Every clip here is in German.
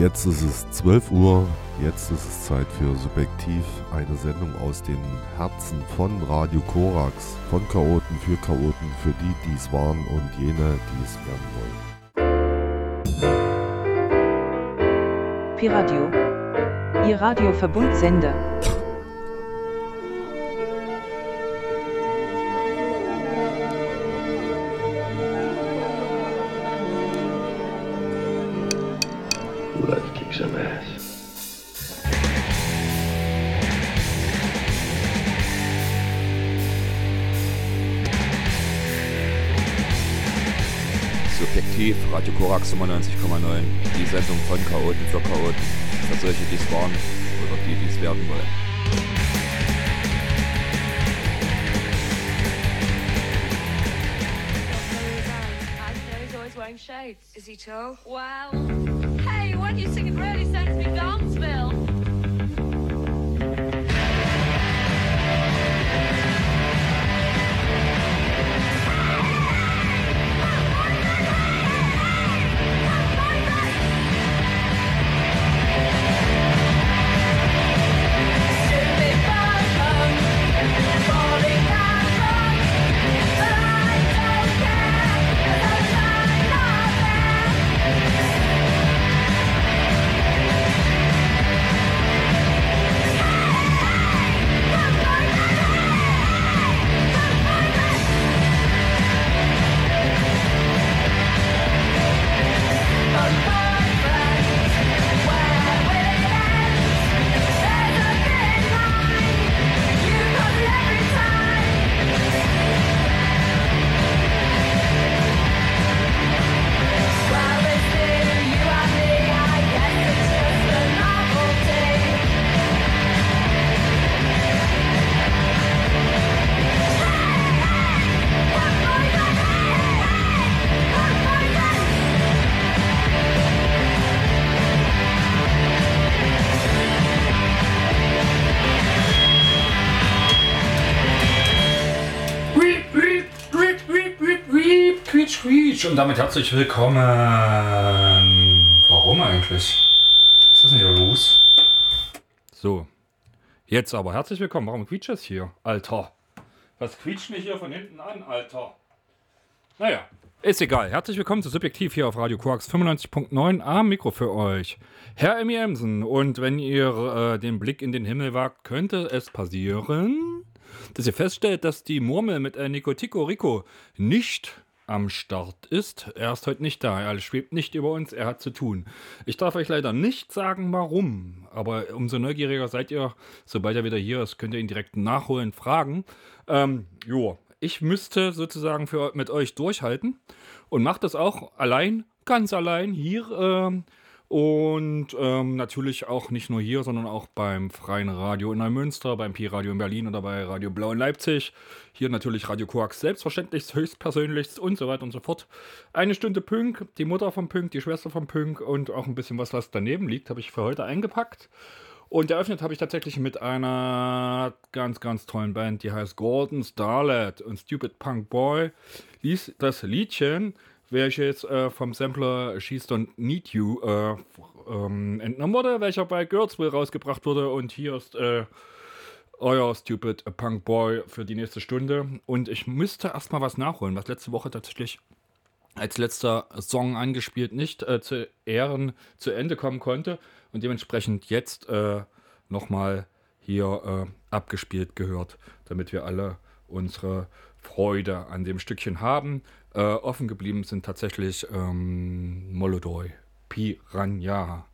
Jetzt ist es 12 Uhr, jetzt ist es Zeit für Subjektiv, eine Sendung aus den Herzen von Radio Korax, von Chaoten für Chaoten, für die, die es waren und jene, die es werden wollen. Piradio, Ihr Radioverbundsender. Korax 95,9. Die Sendung von Chaoten für Chaoten. Für solche, die es waren oder die, die es werden wollen. Is he tall? Wow. Hey, what you singing really sends me Gainesville. Und damit herzlich willkommen. Warum eigentlich? Was ist denn hier los? So, jetzt aber herzlich willkommen. Warum quietscht es hier? Alter. Was quietscht mich hier von hinten an, Alter? Naja, ist egal. Herzlich willkommen zu Subjektiv hier auf Radio Quarks 95.9 am Mikro für euch. Herr Emmy Emsen. Und wenn ihr äh, den Blick in den Himmel wagt, könnte es passieren, dass ihr feststellt, dass die Murmel mit äh, Nico Tico Rico nicht am Start ist. Er ist heute nicht da. Er schwebt nicht über uns. Er hat zu tun. Ich darf euch leider nicht sagen, warum. Aber umso neugieriger seid ihr, sobald er wieder hier ist, könnt ihr ihn direkt nachholen, fragen. Ähm, jo, ich müsste sozusagen für, mit euch durchhalten und mache das auch allein, ganz allein hier. Ähm, und ähm, natürlich auch nicht nur hier, sondern auch beim Freien Radio in Neumünster, beim Pi-Radio in Berlin oder bei Radio Blau in Leipzig. Hier natürlich Radio Koax selbstverständlich, höchstpersönlichst und so weiter und so fort. Eine Stunde Pünk, die Mutter vom Pünk, die Schwester vom Pünk und auch ein bisschen was, was daneben liegt, habe ich für heute eingepackt. Und eröffnet habe ich tatsächlich mit einer ganz, ganz tollen Band, die heißt Gordon Starlet und Stupid Punk Boy. Ließ das Liedchen welches äh, vom Sampler She Don't Need You äh, ähm, entnommen wurde, welcher bei Girlsville rausgebracht wurde. Und hier ist äh, euer Stupid Punk Boy für die nächste Stunde. Und ich müsste erstmal was nachholen, was letzte Woche tatsächlich als letzter Song angespielt nicht äh, zu Ehren zu Ende kommen konnte und dementsprechend jetzt äh, nochmal hier äh, abgespielt gehört, damit wir alle unsere Freude an dem Stückchen haben. Äh, offen geblieben sind tatsächlich ähm, Molodoi, Piranha.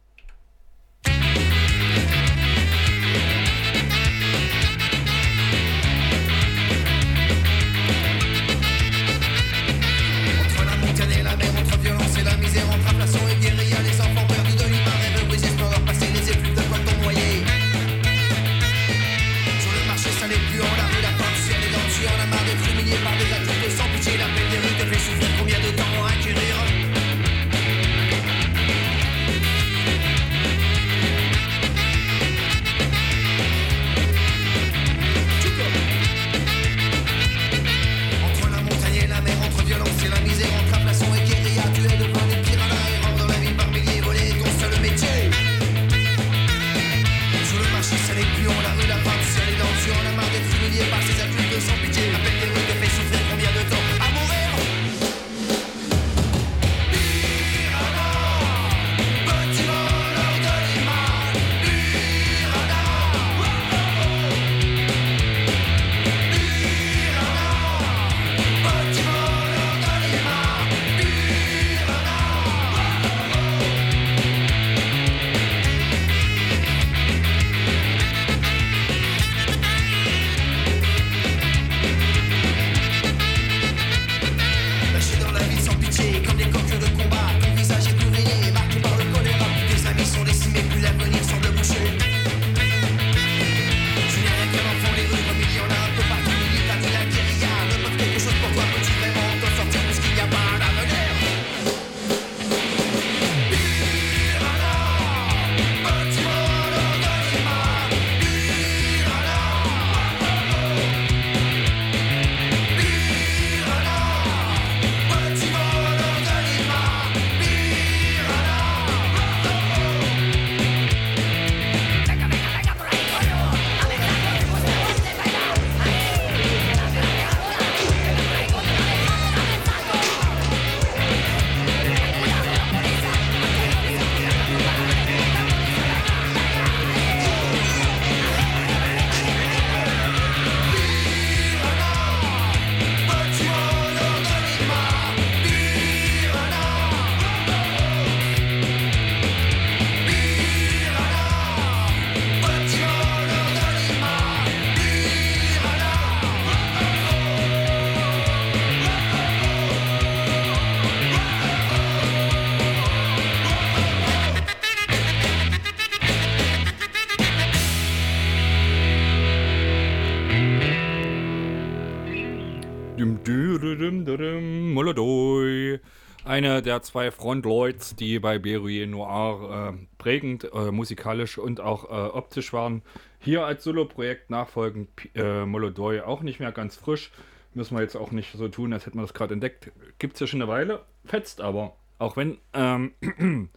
Eine der zwei Frontleute, die bei Berruyer Noir äh, prägend äh, musikalisch und auch äh, optisch waren. Hier als Solo-Projekt nachfolgend äh, Molodoi auch nicht mehr ganz frisch. Müssen wir jetzt auch nicht so tun, als hätten wir das gerade entdeckt. Gibt es ja schon eine Weile, fetzt aber. Auch wenn ähm,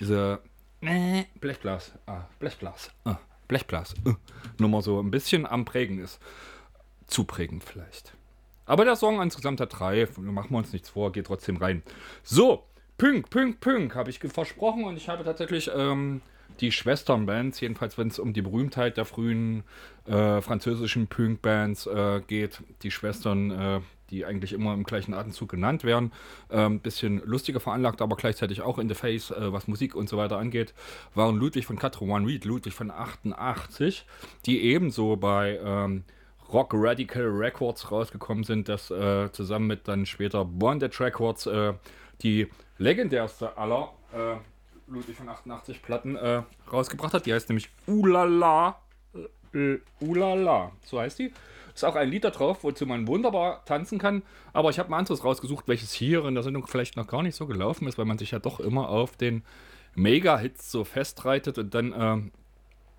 diese Blechglas, ah, Blechglas, ah, Blechglas, äh, Nummer so ein bisschen am Prägen ist. Zu prägend vielleicht. Aber der Song insgesamt hat drei. Machen wir uns nichts vor, geht trotzdem rein. So, Pünk, Pünk, Pünk, habe ich versprochen und ich habe tatsächlich ähm, die Schwesternbands, jedenfalls wenn es um die Berühmtheit der frühen äh, französischen Punk-Bands äh, geht, die Schwestern, äh, die eigentlich immer im gleichen Atemzug genannt werden, ein ähm, bisschen lustiger veranlagt, aber gleichzeitig auch in the face, äh, was Musik und so weiter angeht, waren Ludwig von One Reed, Ludwig von 88, die ebenso bei ähm, Rock Radical Records rausgekommen sind, das äh, zusammen mit dann später Bondage Records äh, die legendärste aller äh, Ludwig von 88 Platten äh, rausgebracht hat. Die heißt nämlich Ulala. Äh, Ulala, so heißt die. Ist auch ein Lied da drauf, wozu man wunderbar tanzen kann. Aber ich habe mal anderes rausgesucht, welches hier in der Sendung vielleicht noch gar nicht so gelaufen ist, weil man sich ja doch immer auf den Mega-Hits so festreitet und dann äh,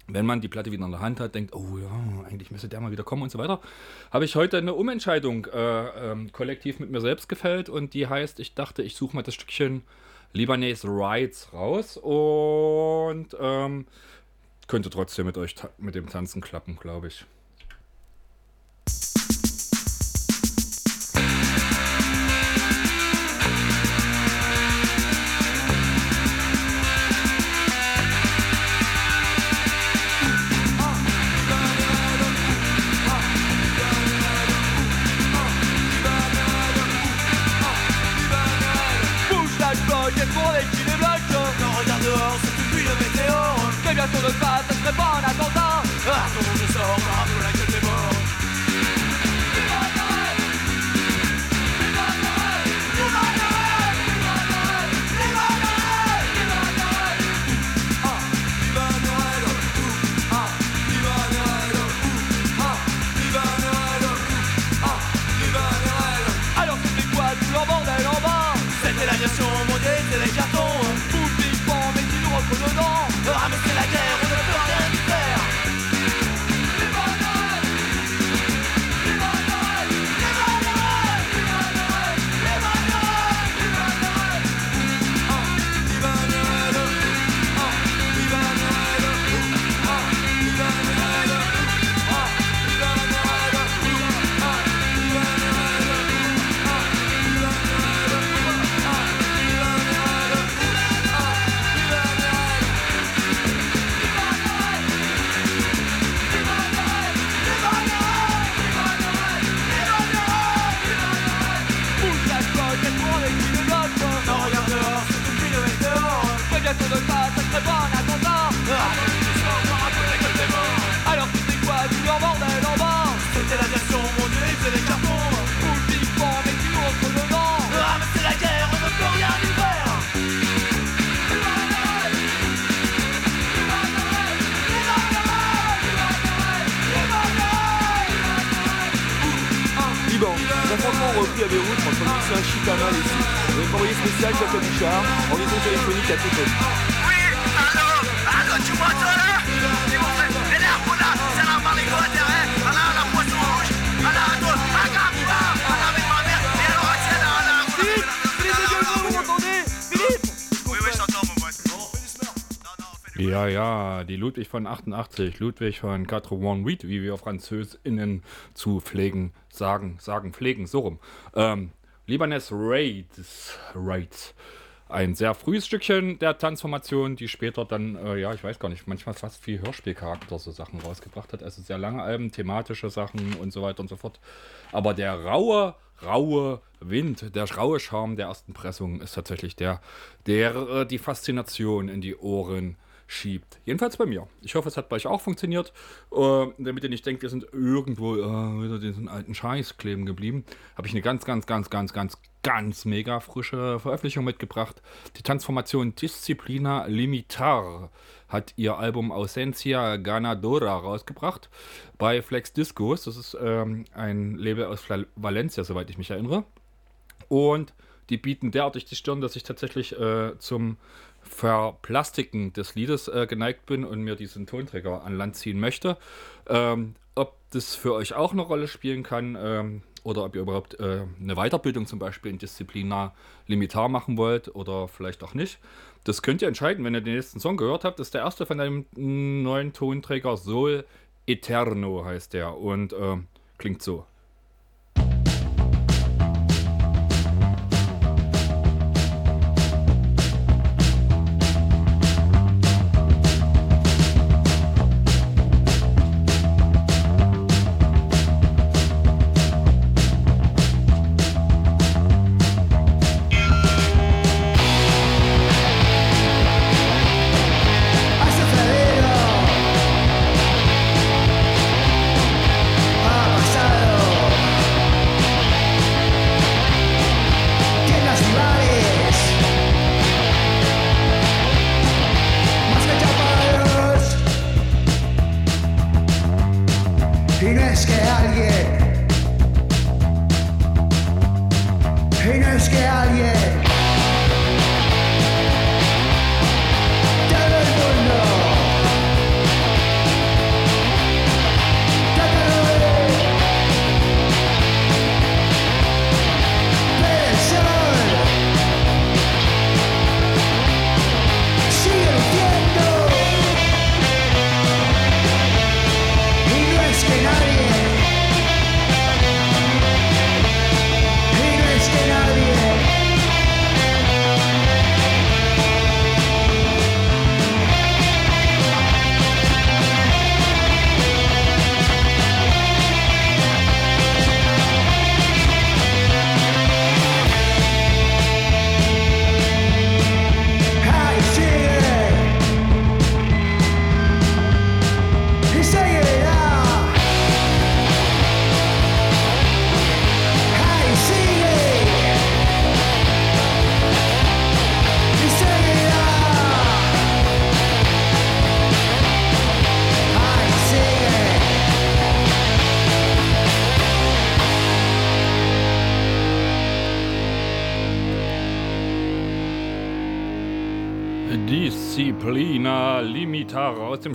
wenn man die Platte wieder in der Hand hat, denkt, oh ja, eigentlich müsste der mal wieder kommen und so weiter, habe ich heute eine Umentscheidung äh, ähm, kollektiv mit mir selbst gefällt und die heißt, ich dachte, ich suche mal das Stückchen Libanese Rides raus und ähm, könnte trotzdem mit euch mit dem Tanzen klappen, glaube ich. que tourne pas, ça serait bon en attendant. Ah, repris à Beyrouth entre Chicana et ici. Spécial Jacob Bichard, en téléphonique à Tripoli. Ja, ja, die Ludwig von 88, Ludwig von 88, wie wir FranzösInnen zu pflegen, sagen, sagen, pflegen, so rum. Ähm, Libanes Raids, Raids. Ein sehr frühes Stückchen der Transformation, die später dann, äh, ja, ich weiß gar nicht, manchmal fast viel Hörspielcharakter so Sachen rausgebracht hat. Also sehr lange Alben, thematische Sachen und so weiter und so fort. Aber der raue, raue Wind, der raue Charme der ersten Pressung ist tatsächlich der, der äh, die Faszination in die Ohren schiebt. Jedenfalls bei mir. Ich hoffe, es hat bei euch auch funktioniert. Äh, damit ihr nicht denkt, wir sind irgendwo äh, wieder diesen alten Scheiß kleben geblieben, habe ich eine ganz, ganz, ganz, ganz, ganz, ganz mega frische Veröffentlichung mitgebracht. Die Transformation Disciplina Limitar hat ihr Album Ausencia Ganadora rausgebracht bei Flex Discos. Das ist ähm, ein Label aus Valencia, soweit ich mich erinnere. Und die bieten derartig die Stirn, dass ich tatsächlich äh, zum Verplastiken des Liedes äh, geneigt bin und mir diesen Tonträger an Land ziehen möchte. Ähm, ob das für euch auch eine Rolle spielen kann ähm, oder ob ihr überhaupt äh, eine Weiterbildung zum Beispiel in Disziplinar Limitar machen wollt oder vielleicht auch nicht. Das könnt ihr entscheiden, wenn ihr den nächsten Song gehört habt. Das ist der erste von einem neuen Tonträger, Sol Eterno heißt der und äh, klingt so.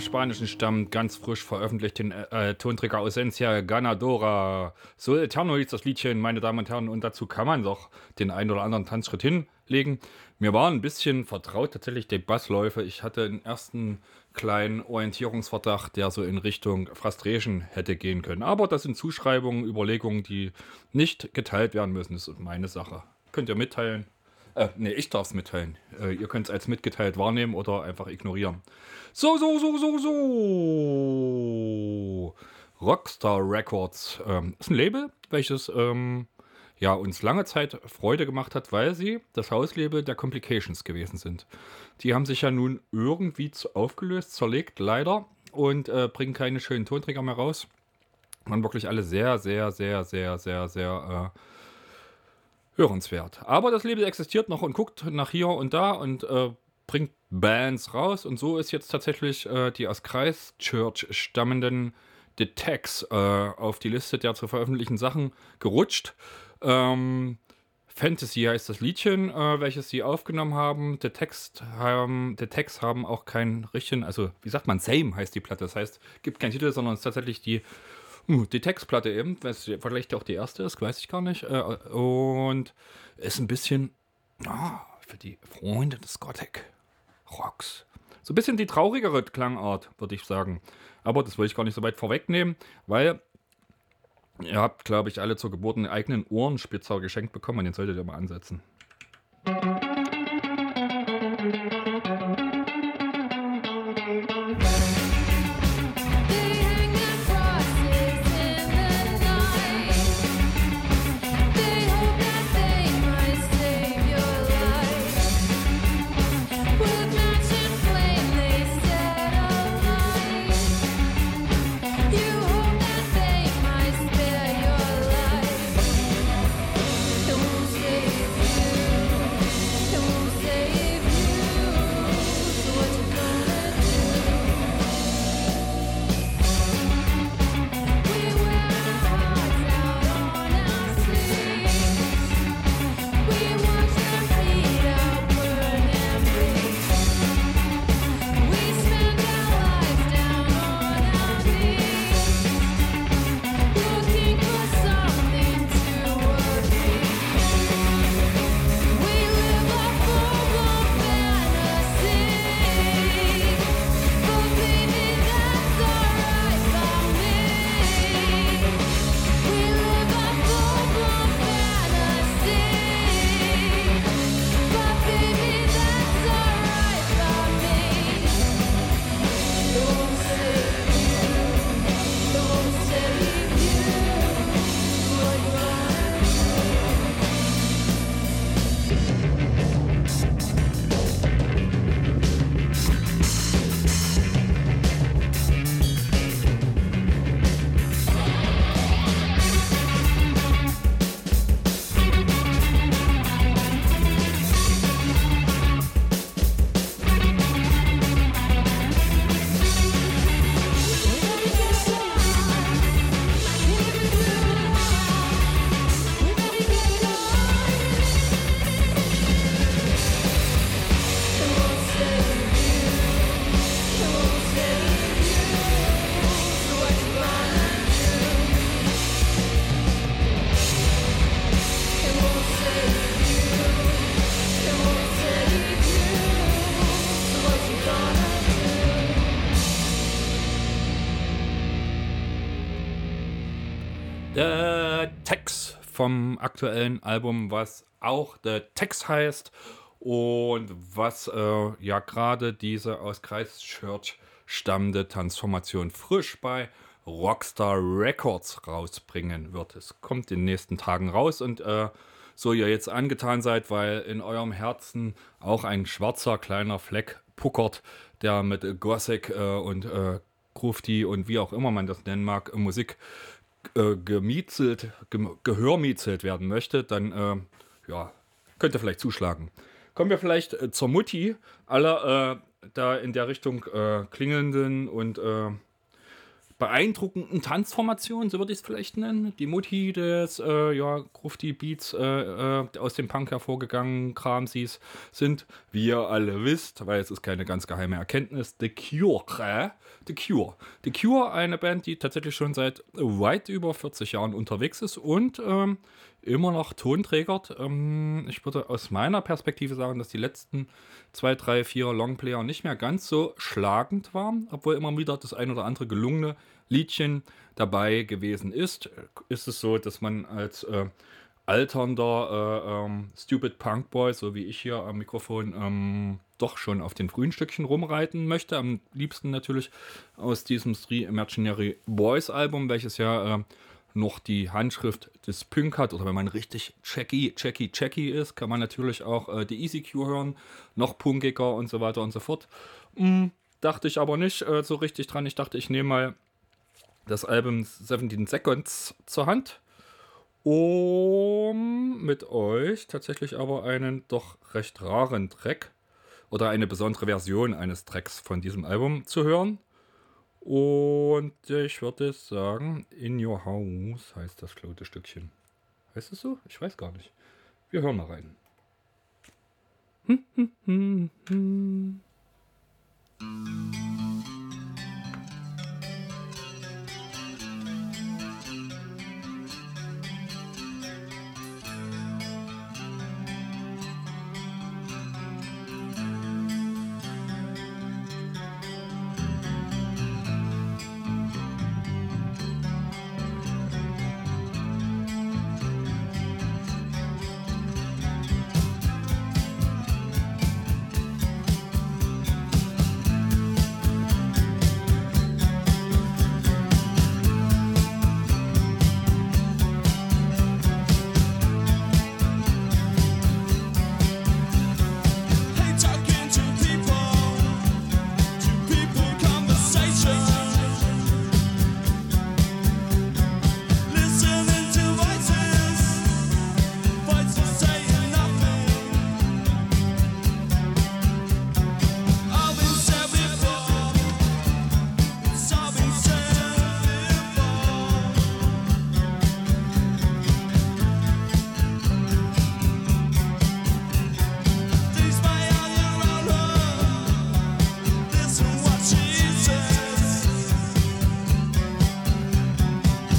Spanischen stammt, ganz frisch veröffentlicht, den äh, Tonträger Ausencia Ganadora. So Eterno hieß das Liedchen, meine Damen und Herren, und dazu kann man doch den einen oder anderen Tanzschritt hinlegen. Mir war ein bisschen vertraut tatsächlich die Bassläufe. Ich hatte einen ersten kleinen Orientierungsverdacht, der so in Richtung Frustration hätte gehen können. Aber das sind Zuschreibungen, Überlegungen, die nicht geteilt werden müssen. Das ist meine Sache. Könnt ihr mitteilen. Äh, nee, ich darf es mitteilen. Äh, ihr könnt es als mitgeteilt wahrnehmen oder einfach ignorieren. So, so, so, so, so. Rockstar Records ähm, ist ein Label, welches ähm, ja, uns lange Zeit Freude gemacht hat, weil sie das Hauslabel der Complications gewesen sind. Die haben sich ja nun irgendwie aufgelöst, zerlegt, leider, und äh, bringen keine schönen Tonträger mehr raus. Waren wirklich alle sehr, sehr, sehr, sehr, sehr, sehr äh, hörenswert. Aber das Label existiert noch und guckt nach hier und da und äh, bringt Bands raus. Und so ist jetzt tatsächlich äh, die aus Christchurch stammenden The Tags äh, auf die Liste der zu veröffentlichen Sachen gerutscht. Ähm, Fantasy heißt das Liedchen, äh, welches sie aufgenommen haben. The Text haben, The Text haben auch keinen richtigen, also wie sagt man, Same heißt die Platte. Das heißt, gibt keinen Titel, sondern es ist tatsächlich die die Textplatte eben, vielleicht auch die erste ist, weiß ich gar nicht. Äh, und ist ein bisschen oh, für die Freunde des Gothic Rocks. So ein bisschen die traurigere Klangart, würde ich sagen. Aber das will ich gar nicht so weit vorwegnehmen, weil ihr habt, glaube ich, alle zur Geburt einen eigenen Ohrenspitzer geschenkt bekommen und den solltet ihr mal ansetzen. Vom aktuellen Album, was auch The Text heißt und was äh, ja gerade diese aus Christchurch stammende Transformation frisch bei Rockstar Records rausbringen wird. Es kommt in den nächsten Tagen raus und äh, so ihr jetzt angetan seid, weil in eurem Herzen auch ein schwarzer kleiner Fleck puckert, der mit Gothic äh, und äh, Grufti und wie auch immer man das nennen mag, Musik äh, gemiezelt, ge werden möchte, dann äh, ja, könnt ihr vielleicht zuschlagen. Kommen wir vielleicht äh, zur Mutti aller äh, da in der Richtung äh, klingelnden und beeindruckenden Tanzformationen, so würde ich es vielleicht nennen. Die Mutti des äh, ja, Grufti Beats äh, äh, aus dem Punk hervorgegangenen Kramsis sind, wie ihr alle wisst, weil es ist keine ganz geheime Erkenntnis, The Cure. The Cure. The Cure, eine Band, die tatsächlich schon seit weit über 40 Jahren unterwegs ist und ähm, immer noch Tonträgert. Ähm, ich würde aus meiner Perspektive sagen, dass die letzten zwei, drei, vier Longplayer nicht mehr ganz so schlagend waren, obwohl immer wieder das ein oder andere gelungene Liedchen dabei gewesen ist. Ist es so, dass man als äh, alternder äh, ähm, Stupid Punk Boy, so wie ich hier am Mikrofon, ähm, doch schon auf den frühen Stückchen rumreiten möchte. Am liebsten natürlich aus diesem Three Imaginary Boys Album, welches ja äh, noch die Handschrift des Punk hat oder wenn man richtig checky, checky, checky ist, kann man natürlich auch äh, die EasyQ hören, noch punkiger und so weiter und so fort. Hm, dachte ich aber nicht äh, so richtig dran. Ich dachte, ich nehme mal das Album 17 Seconds zur Hand, um mit euch tatsächlich aber einen doch recht raren Track oder eine besondere Version eines Tracks von diesem Album zu hören. Und ich würde sagen, In Your House heißt das klaute Stückchen. Heißt es so? Ich weiß gar nicht. Wir hören mal rein. Hm, hm, hm, hm.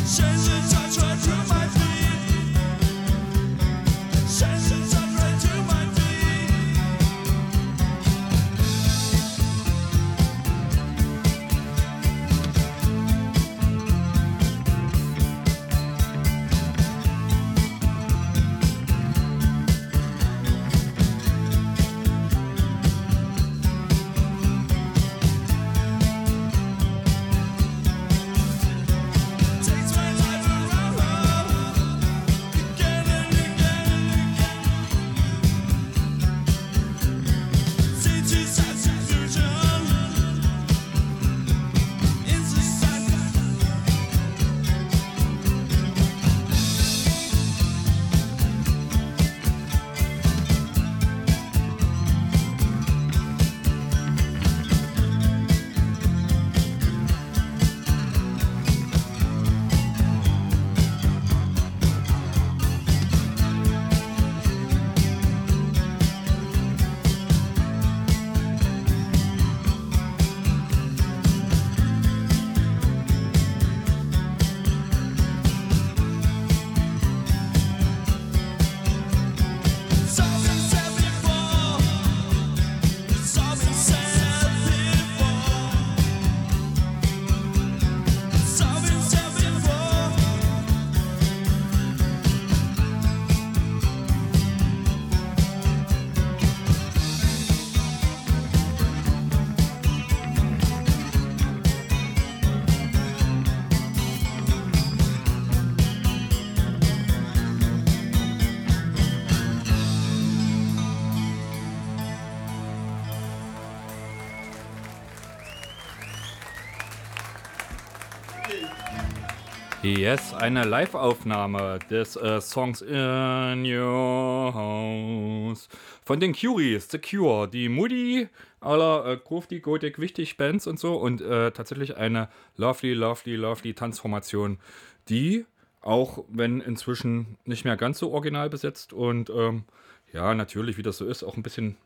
现实在转圈。Yes, eine Live-Aufnahme des äh, Songs In Your House. Von den Curies, The Cure, die Moody aller äh, Grufti, Gothic, Wichtig Bands und so. Und äh, tatsächlich eine lovely, lovely, lovely Tanzformation, die auch wenn inzwischen nicht mehr ganz so original besetzt und ähm, ja, natürlich, wie das so ist, auch ein bisschen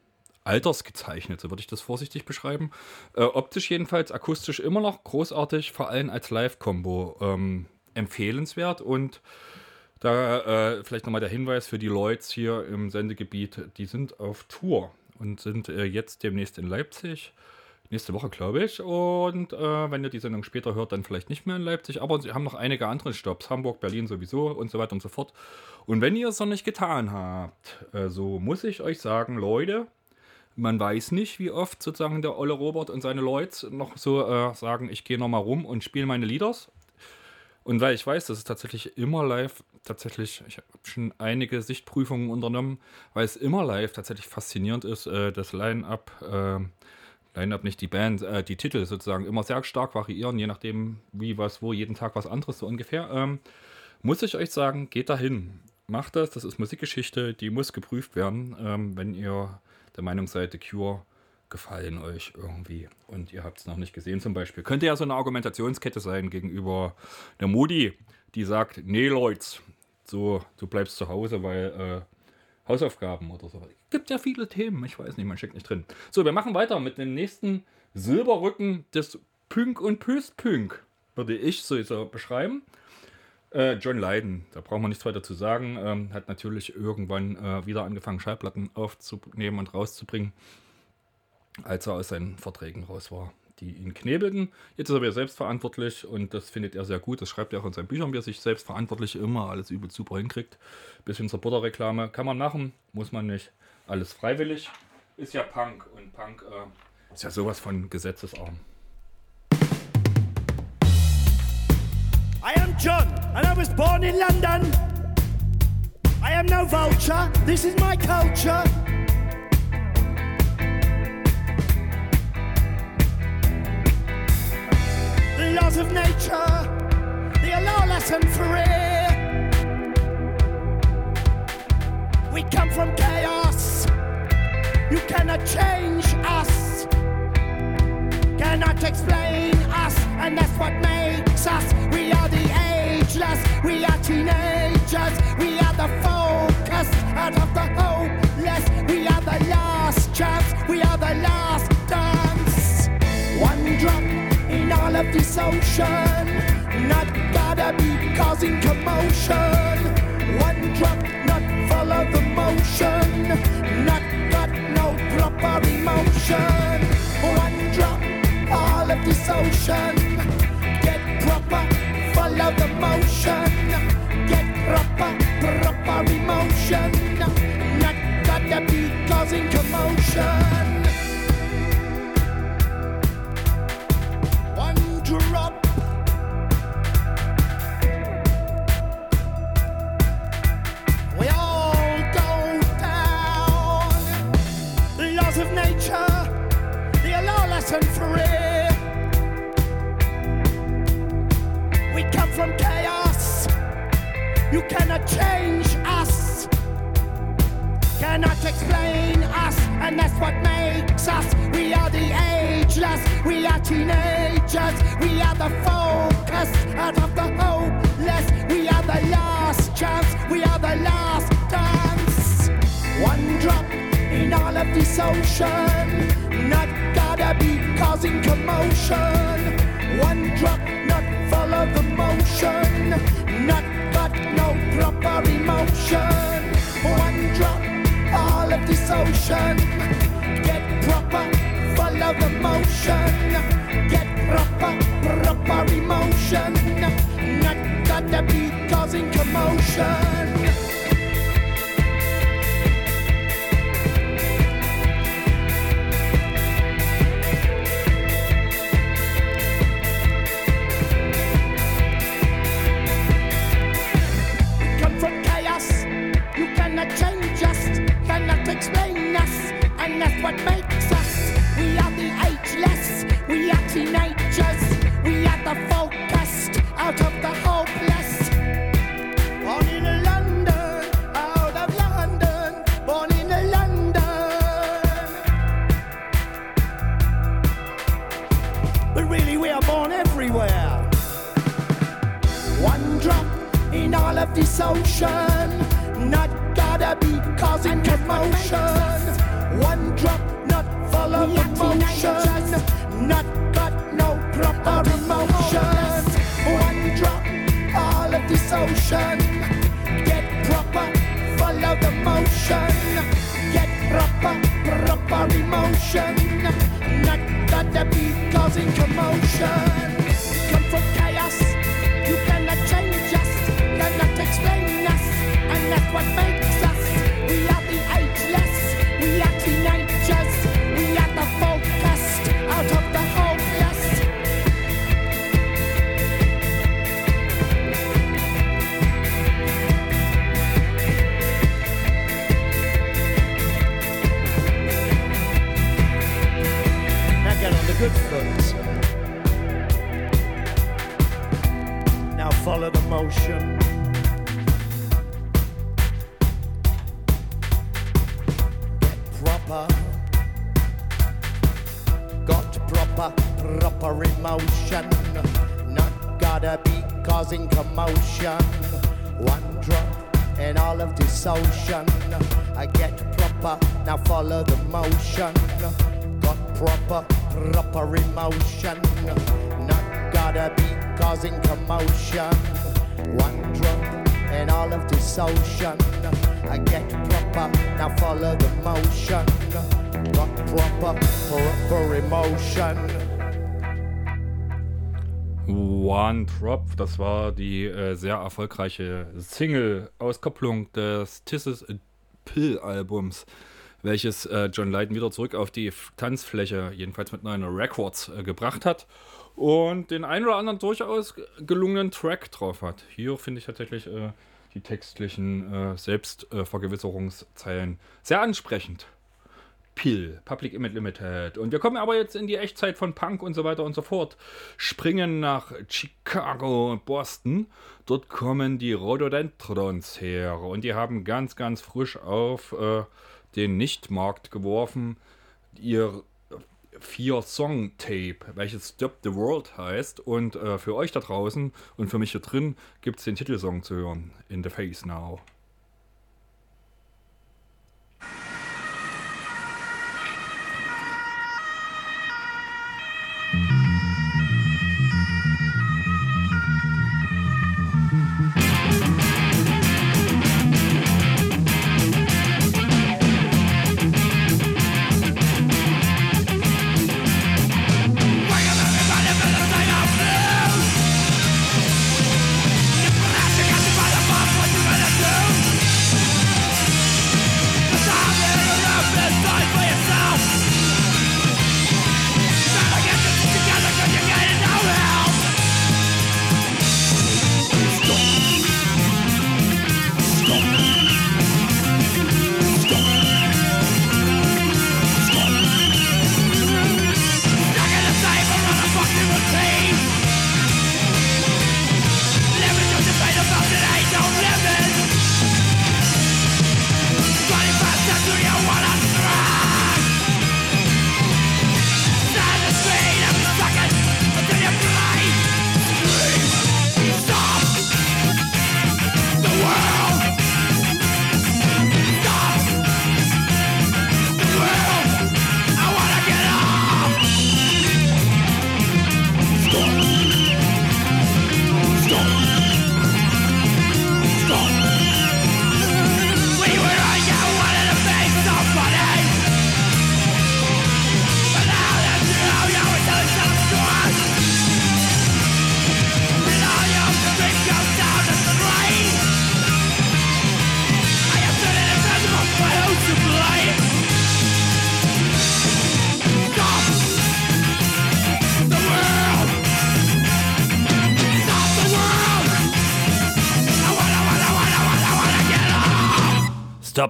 altersgezeichnet, so würde ich das vorsichtig beschreiben. Äh, optisch jedenfalls, akustisch immer noch großartig, vor allem als Live-Kombo. Ähm, empfehlenswert und da äh, vielleicht nochmal der Hinweis für die Leute hier im Sendegebiet, die sind auf Tour und sind äh, jetzt demnächst in Leipzig. Nächste Woche, glaube ich. Und äh, wenn ihr die Sendung später hört, dann vielleicht nicht mehr in Leipzig. Aber sie haben noch einige andere Stops. Hamburg, Berlin sowieso und so weiter und so fort. Und wenn ihr es noch nicht getan habt, äh, so muss ich euch sagen, Leute, man weiß nicht, wie oft sozusagen der Olle Robert und seine Leute noch so äh, sagen, ich gehe nochmal rum und spiele meine Lieders. Und weil ich weiß, dass es tatsächlich immer live, tatsächlich, ich habe schon einige Sichtprüfungen unternommen, weil es immer live tatsächlich faszinierend ist, äh, das Line-Up, äh, Line-Up nicht die Band, äh, die Titel sozusagen immer sehr stark variieren, je nachdem, wie, was, wo, jeden Tag was anderes so ungefähr. Ähm, muss ich euch sagen, geht dahin. Macht das, das ist Musikgeschichte, die muss geprüft werden, ähm, wenn ihr der Meinung seid, The Cure gefallen euch irgendwie und ihr habt es noch nicht gesehen zum Beispiel. Könnte ja so eine Argumentationskette sein gegenüber der Modi, die sagt, nee Leute, so, du bleibst zu Hause, weil äh, Hausaufgaben oder so. Gibt ja viele Themen, ich weiß nicht, man steckt nicht drin. So, wir machen weiter mit dem nächsten Silberrücken des Pünk und Pöstpünk, würde ich so beschreiben. Äh, John Lydon, da braucht man nichts weiter zu sagen, ähm, hat natürlich irgendwann äh, wieder angefangen, Schallplatten aufzunehmen und rauszubringen als er aus seinen Verträgen raus war, die ihn knebelten. Jetzt ist er wieder selbstverantwortlich und das findet er sehr gut. Das schreibt er auch in seinen Büchern, wie er sich selbstverantwortlich immer alles übel super hinkriegt. Bisschen zur Butterreklame kann man machen, muss man nicht. Alles freiwillig. Ist ja Punk und Punk äh, ist ja sowas von gesetzesarm. I am John and I was born in London. I am no vulture, this is my culture. The laws of nature, they are lawless and free. We come from chaos, you cannot change us, cannot explain us, and that's what makes us. We are the ageless, we are teenagers, we are the focus out of the hopeless, we are the last chance, we are the last dance. One drop in all of this ocean. Not gotta be causing commotion. One drop, not follow the motion. Not got no proper emotion. One drop, all of this ocean. Get proper, follow the motion. Get proper, proper emotion. Not gotta be causing commotion. and free. You cannot change us, cannot explain us, and that's what makes us. We are the ageless, we are teenagers, we are the focus out of the hopeless. We are the last chance, we are the last dance. One drop in all of this ocean, not gotta be causing commotion. One drop, not follow the motion. Not no proper emotion. One drop, all of this ocean. Get proper, follow the motion. Get proper, proper emotion. Not gotta be causing commotion. explain us, and that's what makes us. We are the ageless, we are teenagers, we are the focused out of the hopeless. Born in London, out of London, born in London. But really, we are born everywhere. One drop in all of this ocean, not gotta be causing commotion. One drop, not follow the motion. Not got no proper emotion. One drop, all of this ocean. Get proper, follow the motion. Get proper, proper emotion. Not gotta be causing commotion. Come from chaos, you cannot change us, cannot explain us, and that's what makes Now follow the motion. Get proper. Got proper, proper emotion. Not gotta be causing commotion. One drop in all of this ocean. I get proper, now follow the motion. Got proper, proper emotion. Not gotta be causing commotion. This ocean. I get proper, now follow the motion. Got proper, proper emotion. One Drop, das war die äh, sehr erfolgreiche Single-Auskopplung des Tisses Pill-Albums, welches äh, John Lydon wieder zurück auf die F Tanzfläche, jedenfalls mit Nine Records, äh, gebracht hat und den ein oder anderen durchaus gelungenen Track drauf hat. Hier finde ich tatsächlich äh, die textlichen äh, Selbstvergewisserungszeilen sehr ansprechend. Pill, Public Image Limited. Und wir kommen aber jetzt in die Echtzeit von Punk und so weiter und so fort. Springen nach Chicago und Boston. Dort kommen die Rhododendrons her. Und die haben ganz, ganz frisch auf äh, den Nichtmarkt geworfen. Ihr Vier-Song-Tape, welches Stop the World heißt. Und äh, für euch da draußen und für mich hier drin gibt es den Titelsong zu hören. In the Face Now.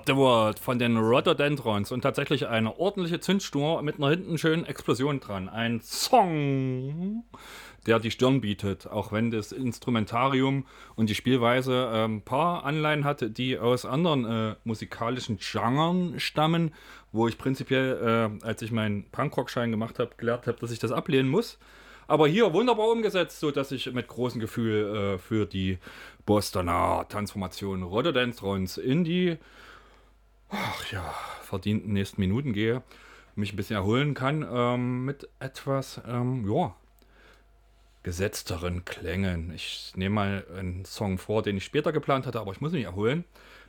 Stop the World von den Rhododendrons und tatsächlich eine ordentliche Zündschnur mit einer hinten schönen Explosion dran. Ein Song, der die Stirn bietet, auch wenn das Instrumentarium und die Spielweise äh, ein paar Anleihen hat, die aus anderen äh, musikalischen Genren stammen, wo ich prinzipiell, äh, als ich meinen Punkrock-Schein gemacht habe, gelernt habe, dass ich das ablehnen muss. Aber hier wunderbar umgesetzt, so dass ich mit großem Gefühl äh, für die Bostoner Transformation Trons in die ach ja, verdienten nächsten Minuten gehe, mich ein bisschen erholen kann ähm, mit etwas, ähm, ja, gesetzteren Klängen. Ich nehme mal einen Song vor, den ich später geplant hatte, aber ich muss mich erholen.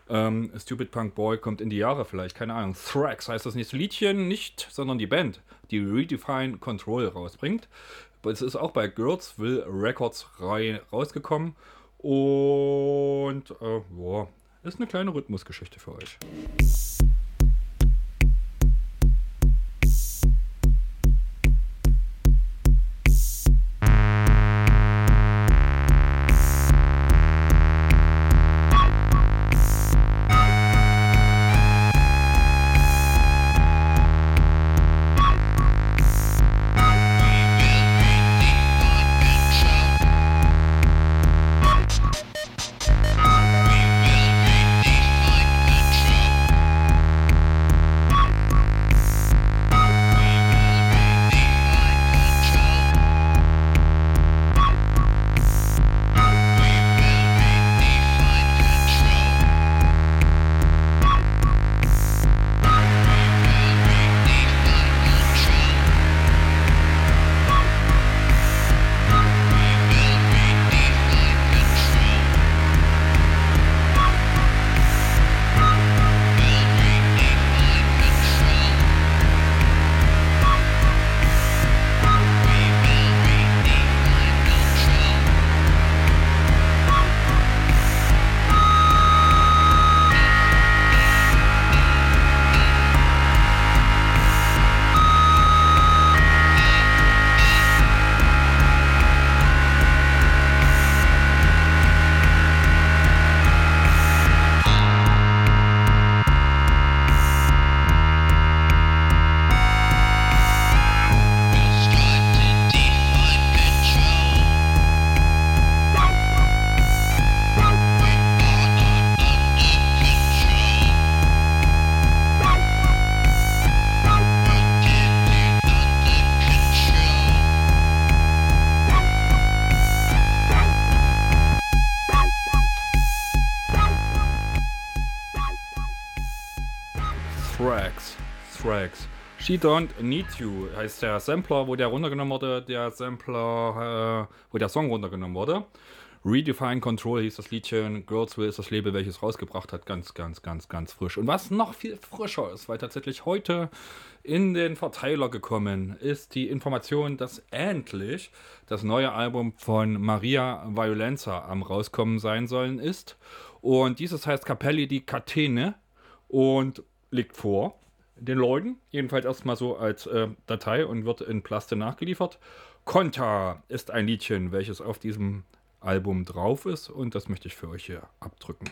Ähm, Stupid Punk Boy kommt in die Jahre vielleicht, keine Ahnung. Thrax heißt das nächste Liedchen, nicht, sondern die Band, die Redefine Control rausbringt. Es ist auch bei Girlsville Records rausgekommen und äh, boah, ist eine kleine Rhythmusgeschichte für euch. She Don't Need You heißt der Sampler, wo der runtergenommen wurde, der Sampler, äh, wo der Song runtergenommen wurde. Redefine Control hieß das Liedchen, Girls Will ist das Label, welches rausgebracht hat. Ganz, ganz, ganz, ganz frisch. Und was noch viel frischer ist, weil tatsächlich heute in den Verteiler gekommen ist die Information, dass endlich das neue Album von Maria Violenza am rauskommen sein sollen ist. Und dieses heißt Capelli di Catene und liegt vor den Leuten, jedenfalls erstmal so als äh, Datei und wird in Plaste nachgeliefert. Konta ist ein Liedchen, welches auf diesem Album drauf ist und das möchte ich für euch hier abdrücken.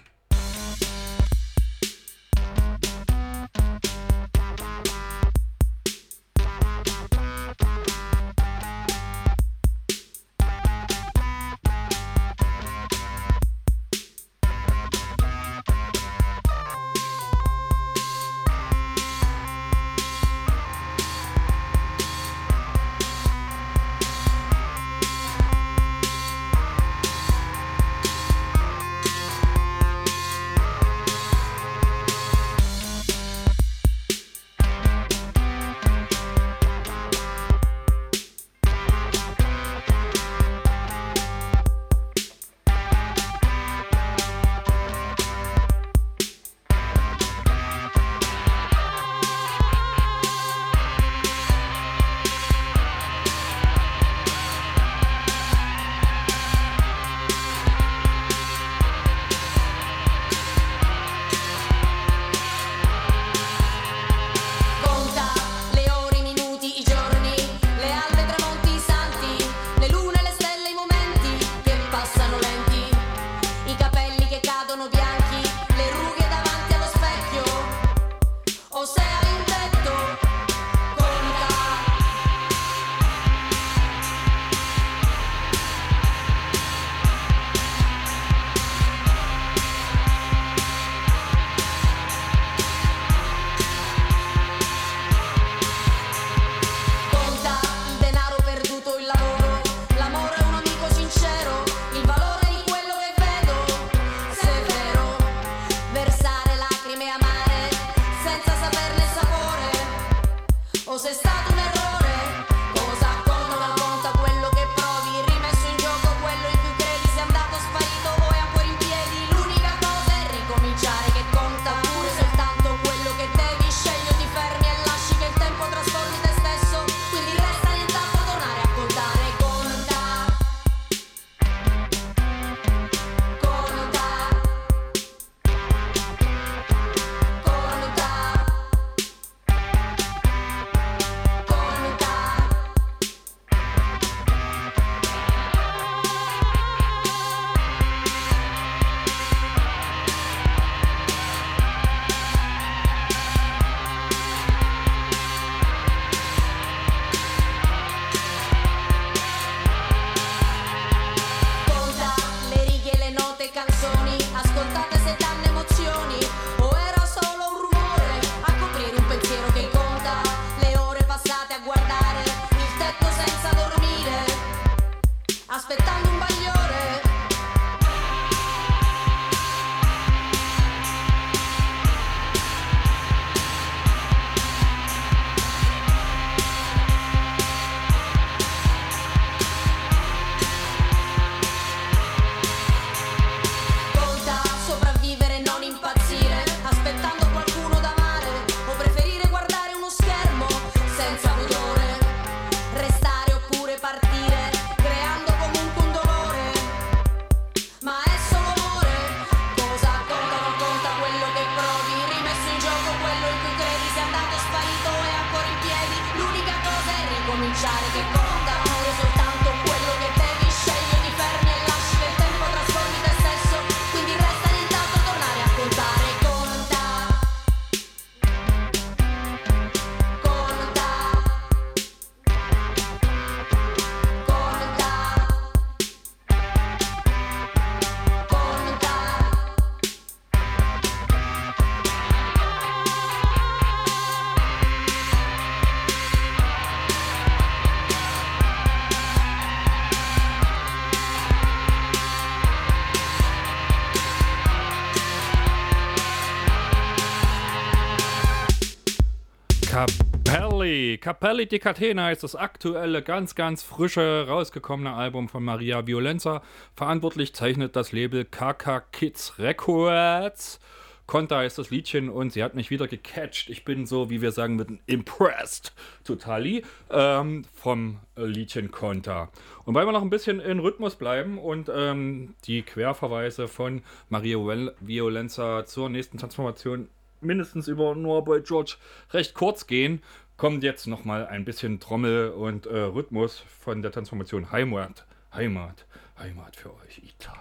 Capelli. Di Catena ist das aktuelle, ganz, ganz frische, rausgekommene Album von Maria Violenza. Verantwortlich zeichnet das Label KK Kids Records. Conta ist das Liedchen und sie hat mich wieder gecatcht. Ich bin so, wie wir sagen würden, impressed, totally, ähm, vom Liedchen Conta. Und weil wir noch ein bisschen in Rhythmus bleiben und ähm, die Querverweise von Maria Violenza zur nächsten Transformation mindestens über Noah Boy George recht kurz gehen, kommt jetzt nochmal ein bisschen Trommel und äh, Rhythmus von der Transformation Heimat. Heimat, Heimat für euch, Ita.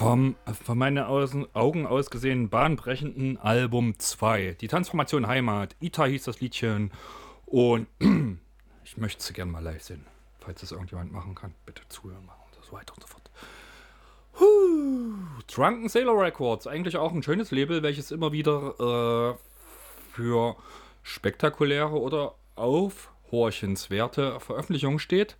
Vom von meinen Augen aus gesehen bahnbrechenden Album 2. Die Transformation Heimat. Ita hieß das Liedchen. Und ich möchte es gerne mal live sehen. Falls es irgendjemand machen kann, bitte zuhören machen und so weiter und so fort. Huh. Drunken Sailor Records, eigentlich auch ein schönes Label, welches immer wieder äh, für spektakuläre oder aufhorchenswerte Veröffentlichungen steht,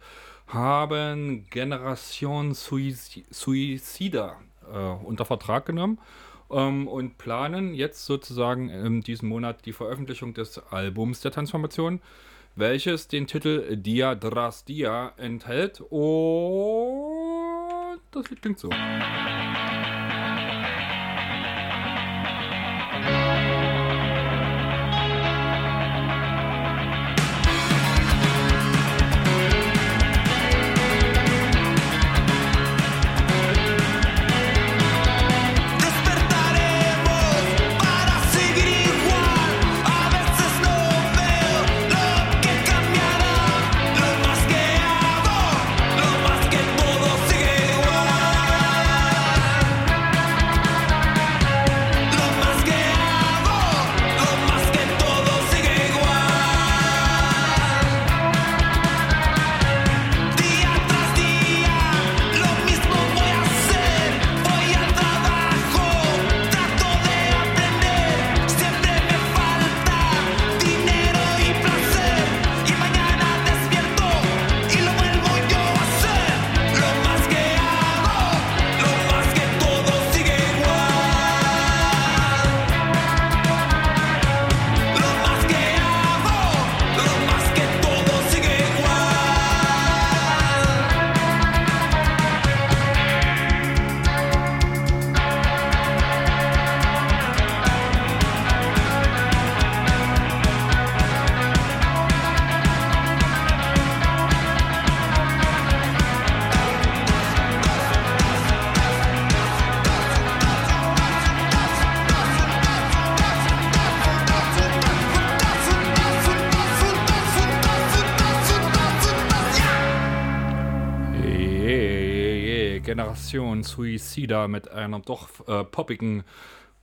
haben Generation Suici- Suicida äh, unter Vertrag genommen ähm, und planen jetzt sozusagen in diesem Monat die Veröffentlichung des Albums der Transformation, welches den Titel Dia Dras Dia enthält. Und das Lied klingt so. Generation Suicida mit einer doch äh, poppigen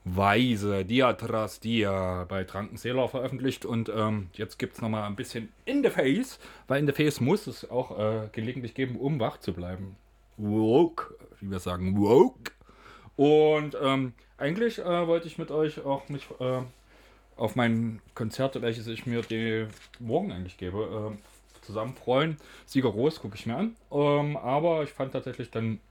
Weise, Diatras Dia bei Drunken Sailor veröffentlicht und ähm, jetzt gibt es nochmal ein bisschen In the Face, weil In the Face muss es auch äh, gelegentlich geben, um wach zu bleiben. Woke, wie wir sagen, woke. Und ähm, eigentlich äh, wollte ich mit euch auch mich äh, auf mein Konzert, welches ich mir die morgen eigentlich gebe, äh, zusammen freuen. Sieger Groß gucke ich mir an. Ähm, aber ich fand tatsächlich dann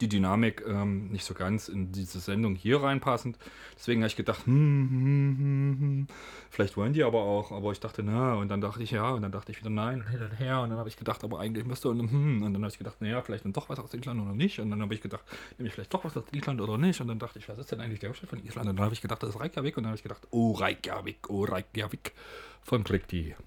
die Dynamik ähm, nicht so ganz in diese Sendung hier reinpassend. Deswegen habe ich gedacht, hm, hm, hm, hm, vielleicht wollen die aber auch. Aber ich dachte, na, und dann dachte ich, ja, und dann dachte ich wieder, nein, und hin und her. Und dann habe ich gedacht, aber eigentlich müsste, und, hm, und dann habe ich gedacht, naja, vielleicht dann doch was aus Island oder nicht. Und dann habe ich gedacht, nehme ich vielleicht doch was aus Island oder nicht. Und dann dachte ich, was ist denn eigentlich der Hauptstadt von Island? Und dann habe ich gedacht, das ist Reykjavik. Und dann habe ich gedacht, oh, Reykjavik, oh, Reykjavik von. Oh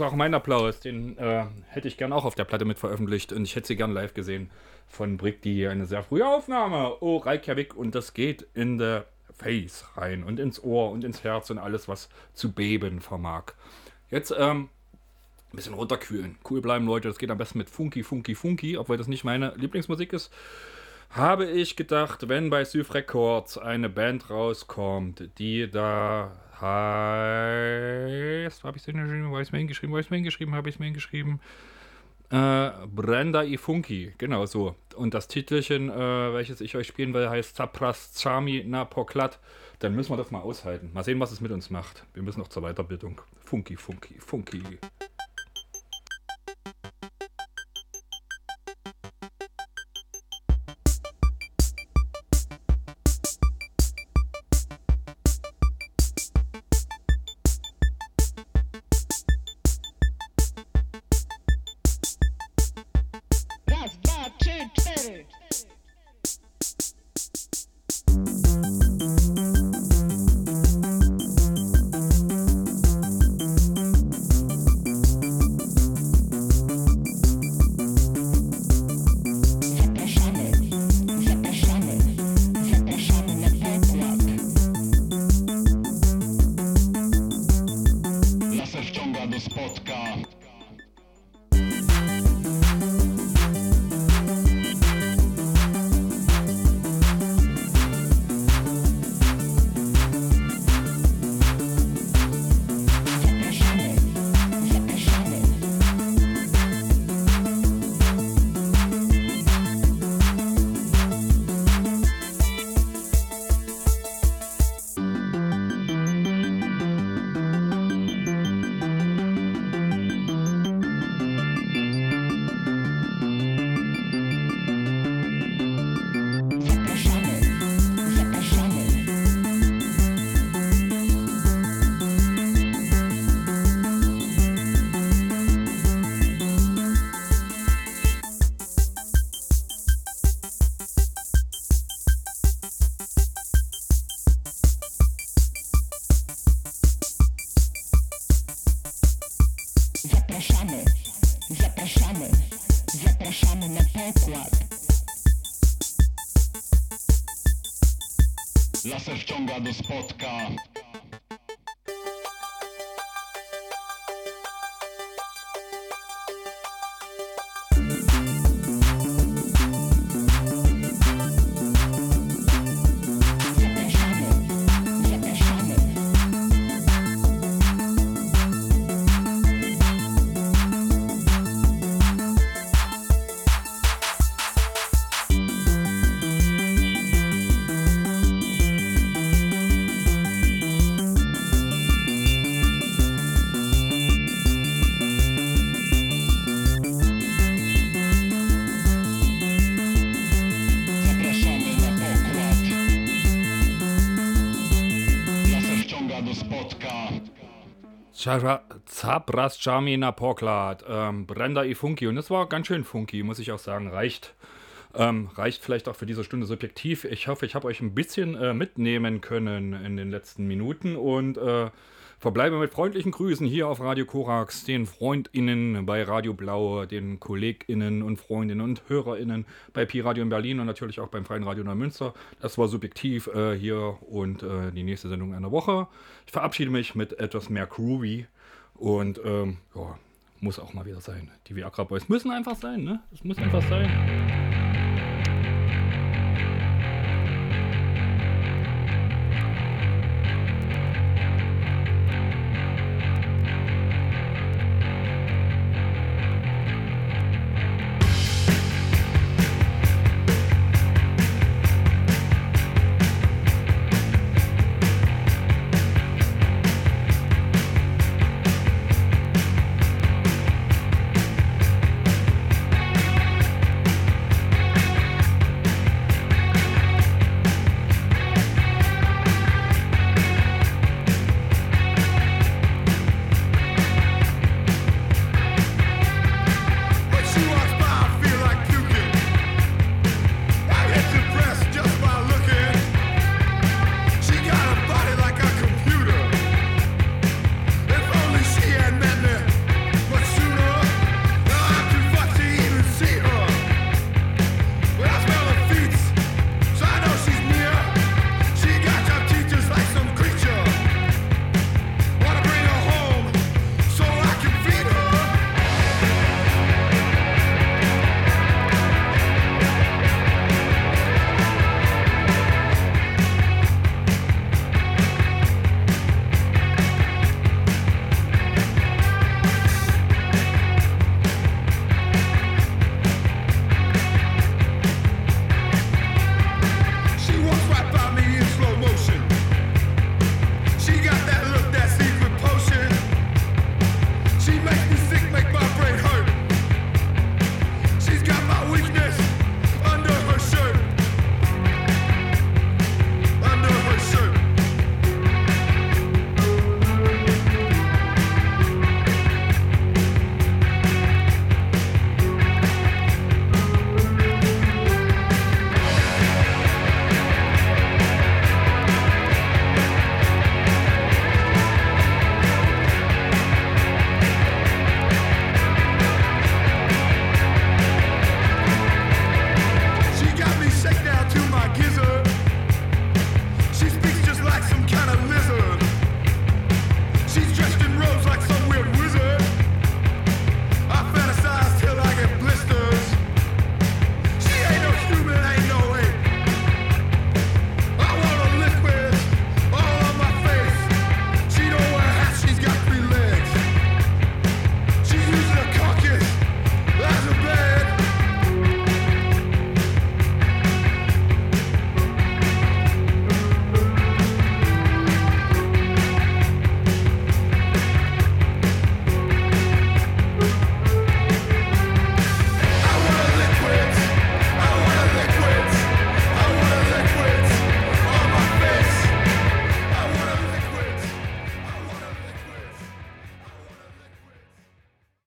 ist auch mein Applaus. Den äh, hätte ich gern auch auf der Platte mit veröffentlicht und ich hätte sie gern live gesehen von Brick, die eine sehr frühe Aufnahme. Oh, Reykjavik und das geht in the Face rein und ins Ohr und ins Herz und alles, was zu beben vermag. Jetzt ähm, ein bisschen runterkühlen. Cool bleiben, Leute. Das geht am besten mit Funky, Funky, Funky, obwohl das nicht meine Lieblingsmusik ist. Habe ich gedacht, wenn bei Syf Records eine Band rauskommt, die da heißt. Habe ich es hingeschrieben? Habe ich es mir hingeschrieben? Es mir hingeschrieben? Habe ich es mir hingeschrieben? Äh, Brenda i Funky, genau so. Und das Titelchen, äh, welches ich euch spielen will, heißt Zapras Chami na Poklat. Dann müssen wir das mal aushalten. Mal sehen, was es mit uns macht. Wir müssen noch zur Weiterbildung. Funky, Funky, Funky. Zapras Chami na Poklat, ähm, Brenda i Funky. Und das war ganz schön funky, muss ich auch sagen. Reicht. Ähm, reicht vielleicht auch für diese Stunde subjektiv. Ich hoffe, ich habe euch ein bisschen äh, mitnehmen können in den letzten Minuten und äh, verbleibe mit freundlichen Grüßen hier auf Radio Korax, den FreundInnen bei Radio Blau, den KollegInnen und Freundinnen und HörerInnen bei Pi Radio in Berlin und natürlich auch beim Freien Radio Neumünster. Das war subjektiv äh, hier und äh, die nächste Sendung einer Woche. Ich verabschiede mich mit etwas mehr Groovy und ähm, ja, muss auch mal wieder sein. Die Viagra Boys müssen einfach sein, ne? Das muss einfach sein.